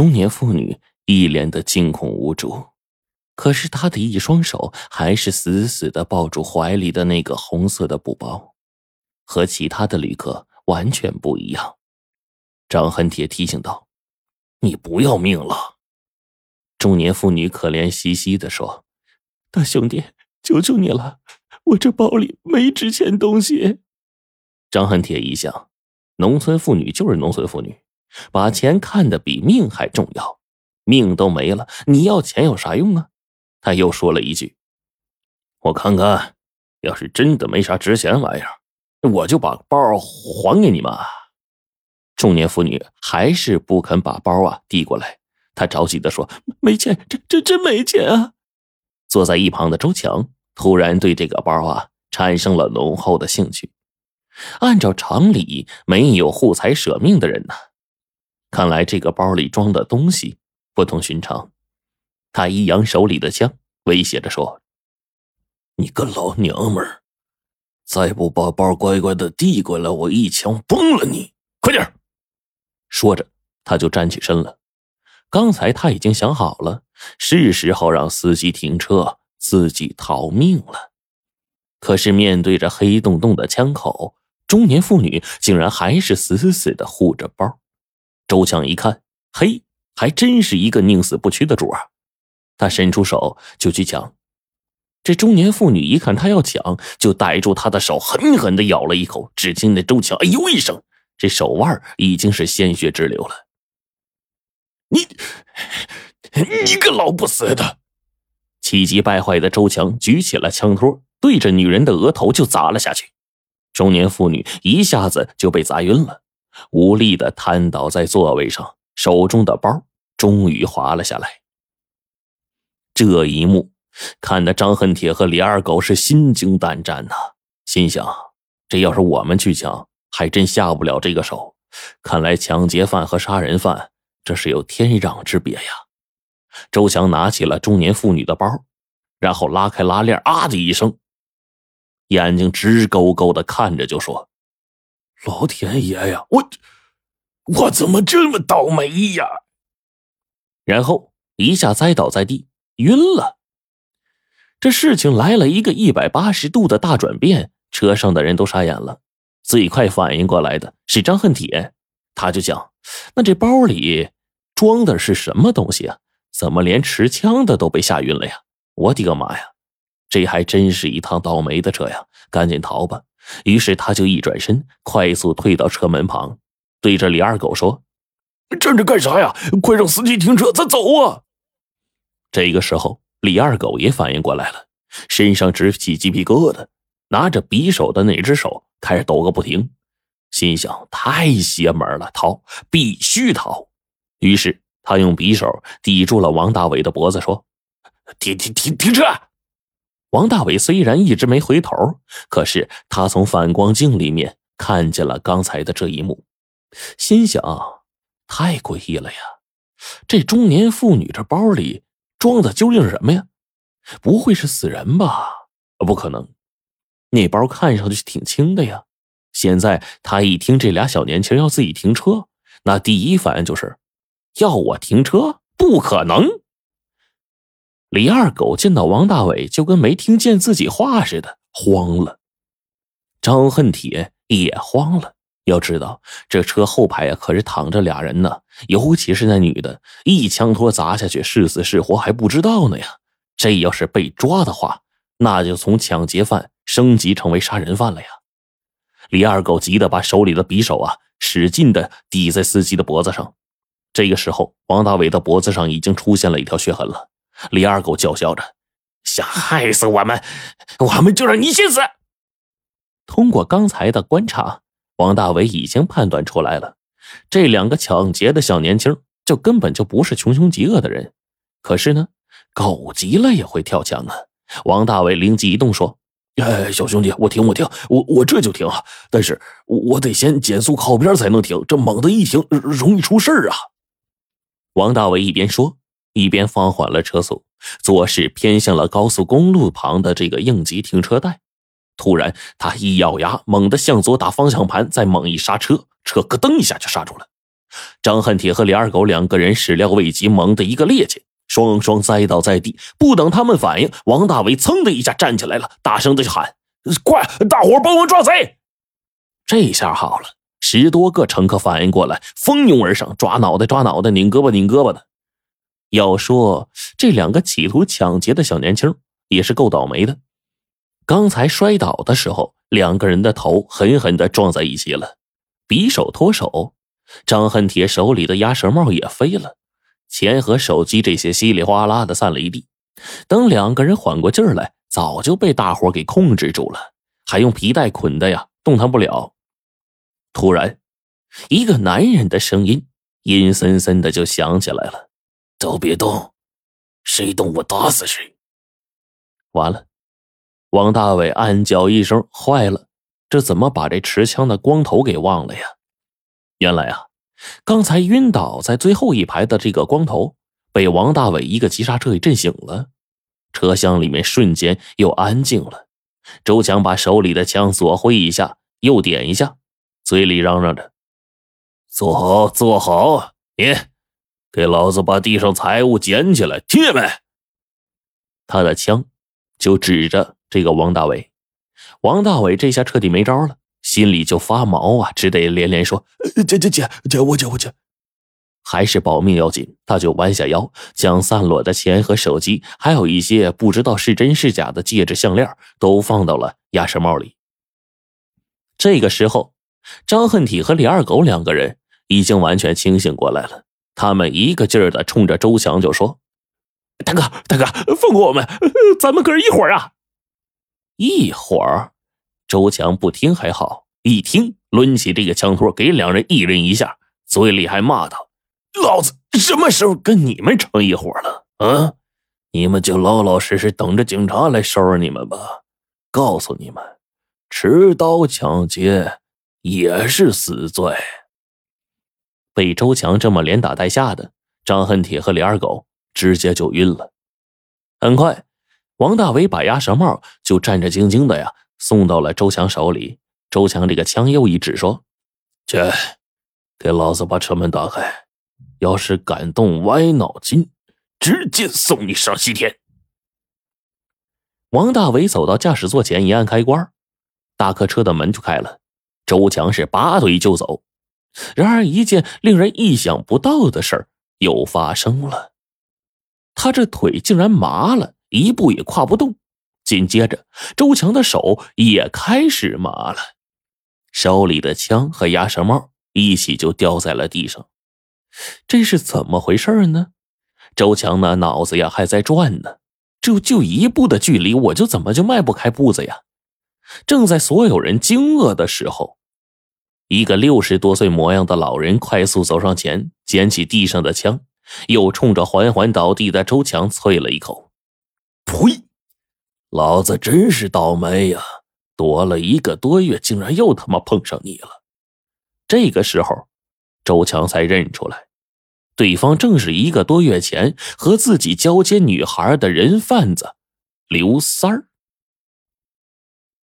中年妇女一脸的惊恐无助，可是她的一双手还是死死的抱住怀里的那个红色的布包，和其他的旅客完全不一样。张恨铁提醒道：“你不要命了。”中年妇女可怜兮兮的说：“大兄弟，求求你了，我这包里没值钱东西。”张恨铁一想，农村妇女就是农村妇女。把钱看得比命还重要，命都没了，你要钱有啥用啊？他又说了一句：“我看看，要是真的没啥值钱玩意儿，我就把包还给你们。”中年妇女还是不肯把包啊递过来，她着急的说：“没钱，这这真没钱啊！”坐在一旁的周强突然对这个包啊产生了浓厚的兴趣。按照常理，没有护财舍命的人呢。看来这个包里装的东西不同寻常，他一扬手里的枪，威胁着说：“你个老娘们儿，再不把包乖乖的递过来，我一枪崩了你！快点说着，他就站起身了。刚才他已经想好了，是时候让司机停车，自己逃命了。可是面对着黑洞洞的枪口，中年妇女竟然还是死死的护着包。周强一看，嘿，还真是一个宁死不屈的主啊！他伸出手就去抢，这中年妇女一看他要抢，就逮住他的手，狠狠的咬了一口。只听那周强哎呦一声，这手腕已经是鲜血直流了。你，你个老不死的！气急败坏的周强举起了枪托，对着女人的额头就砸了下去。中年妇女一下子就被砸晕了。无力的瘫倒在座位上，手中的包终于滑了下来。这一幕看得张恨铁和李二狗是心惊胆战呐，心想：这要是我们去抢，还真下不了这个手。看来抢劫犯和杀人犯这是有天壤之别呀。周强拿起了中年妇女的包，然后拉开拉链，啊的一声，眼睛直勾勾的看着，就说。老天爷呀，我我怎么这么倒霉呀？然后一下栽倒在地，晕了。这事情来了一个一百八十度的大转变，车上的人都傻眼了。最快反应过来的是张恨铁，他就讲：“那这包里装的是什么东西啊？怎么连持枪的都被吓晕了呀？我的个妈呀！这还真是一趟倒霉的车呀！赶紧逃吧！”于是他就一转身，快速退到车门旁，对着李二狗说：“站着干啥呀？快让司机停车，咱走啊！”这个时候，李二狗也反应过来了，身上直起鸡皮疙瘩，拿着匕首的那只手开始抖个不停，心想：“太邪门了，逃，必须逃！”于是他用匕首抵住了王大伟的脖子，说：“停停停停车！”王大伟虽然一直没回头，可是他从反光镜里面看见了刚才的这一幕，心想：太诡异了呀！这中年妇女这包里装的究竟是什么呀？不会是死人吧？不可能，那包看上去挺轻的呀。现在他一听这俩小年轻要自己停车，那第一反应就是要我停车？不可能！李二狗见到王大伟，就跟没听见自己话似的，慌了。张恨铁也慌了。要知道，这车后排啊，可是躺着俩人呢，尤其是那女的，一枪托砸下去，是死是活还不知道呢呀。这要是被抓的话，那就从抢劫犯升级成为杀人犯了呀。李二狗急得把手里的匕首啊，使劲的抵在司机的脖子上。这个时候，王大伟的脖子上已经出现了一条血痕了。李二狗叫嚣着：“想害死我们，我们就让你先死！”通过刚才的观察，王大伟已经判断出来了，这两个抢劫的小年轻就根本就不是穷凶极恶的人。可是呢，狗急了也会跳墙啊！王大伟灵机一动说：“哎，小兄弟，我停，我停，我我这就停啊！但是我得先减速靠边才能停，这猛的一停容易出事啊！”王大伟一边说。一边放缓了车速，左视偏向了高速公路旁的这个应急停车带。突然，他一咬牙，猛地向左打方向盘，再猛一刹车，车咯噔一下就刹住了。张恨铁和李二狗两个人始料未及，猛的一个趔趄，双双栽倒在地。不等他们反应，王大伟噌的一下站起来了，大声的喊：“快，大伙帮我抓贼！”这下好了，十多个乘客反应过来，蜂拥而上，抓脑袋，抓脑袋，拧胳膊，拧胳膊的。要说这两个企图抢劫的小年轻也是够倒霉的。刚才摔倒的时候，两个人的头狠狠的撞在一起了，匕首脱手。张恨铁手里的鸭舌帽也飞了，钱和手机这些稀里哗啦的散了一地。等两个人缓过劲儿来，早就被大伙给控制住了，还用皮带捆的呀，动弹不了。突然，一个男人的声音阴森森的就响起来了：“都别动，谁动我打死谁。”完了，王大伟暗叫一声：“坏了，这怎么把这持枪的光头给忘了呀？”原来啊，刚才晕倒在最后一排的这个光头，被王大伟一个急刹车给震醒了。车厢里面瞬间又安静了。周强把手里的枪左挥一下，右点一下，嘴里嚷嚷着：“坐好，坐好！你给老子把地上财物捡起来，听见没？”他的枪就指着这个王大伟。王大伟这下彻底没招了。心里就发毛啊，只得连连说：“姐姐姐姐，我姐我姐，还是保命要紧。”他就弯下腰，将散落的钱和手机，还有一些不知道是真是假的戒指、项链，都放到了鸭舌帽里。这个时候，张恨体和李二狗两个人已经完全清醒过来了，他们一个劲儿的冲着周强就说：“大哥，大哥，放过我们，咱们哥一伙儿啊！”一伙儿。周强不听还好，一听抡起这个枪托，给两人一人一下，嘴里还骂道：“老子什么时候跟你们成一伙了？啊！你们就老老实实等着警察来收拾你们吧！告诉你们，持刀抢劫也是死罪。”被周强这么连打带吓的，张恨铁和李二狗直接就晕了。很快，王大伟把鸭舌帽就战战兢兢的呀。送到了周强手里，周强这个枪又一指说：“去，给老子把车门打开！要是敢动歪脑筋，直接送你上西天。”王大伟走到驾驶座前，一按开关，大客车的门就开了。周强是拔腿就走，然而一件令人意想不到的事儿又发生了，他这腿竟然麻了，一步也跨不动。紧接着，周强的手也开始麻了，手里的枪和鸭舌帽一起就掉在了地上。这是怎么回事呢？周强那脑子呀还在转呢，就就一步的距离，我就怎么就迈不开步子呀？正在所有人惊愕的时候，一个六十多岁模样的老人快速走上前，捡起地上的枪，又冲着缓缓倒地的周强啐了一口：“呸！”老子真是倒霉呀！躲了一个多月，竟然又他妈碰上你了。这个时候，周强才认出来，对方正是一个多月前和自己交接女孩的人贩子刘三儿。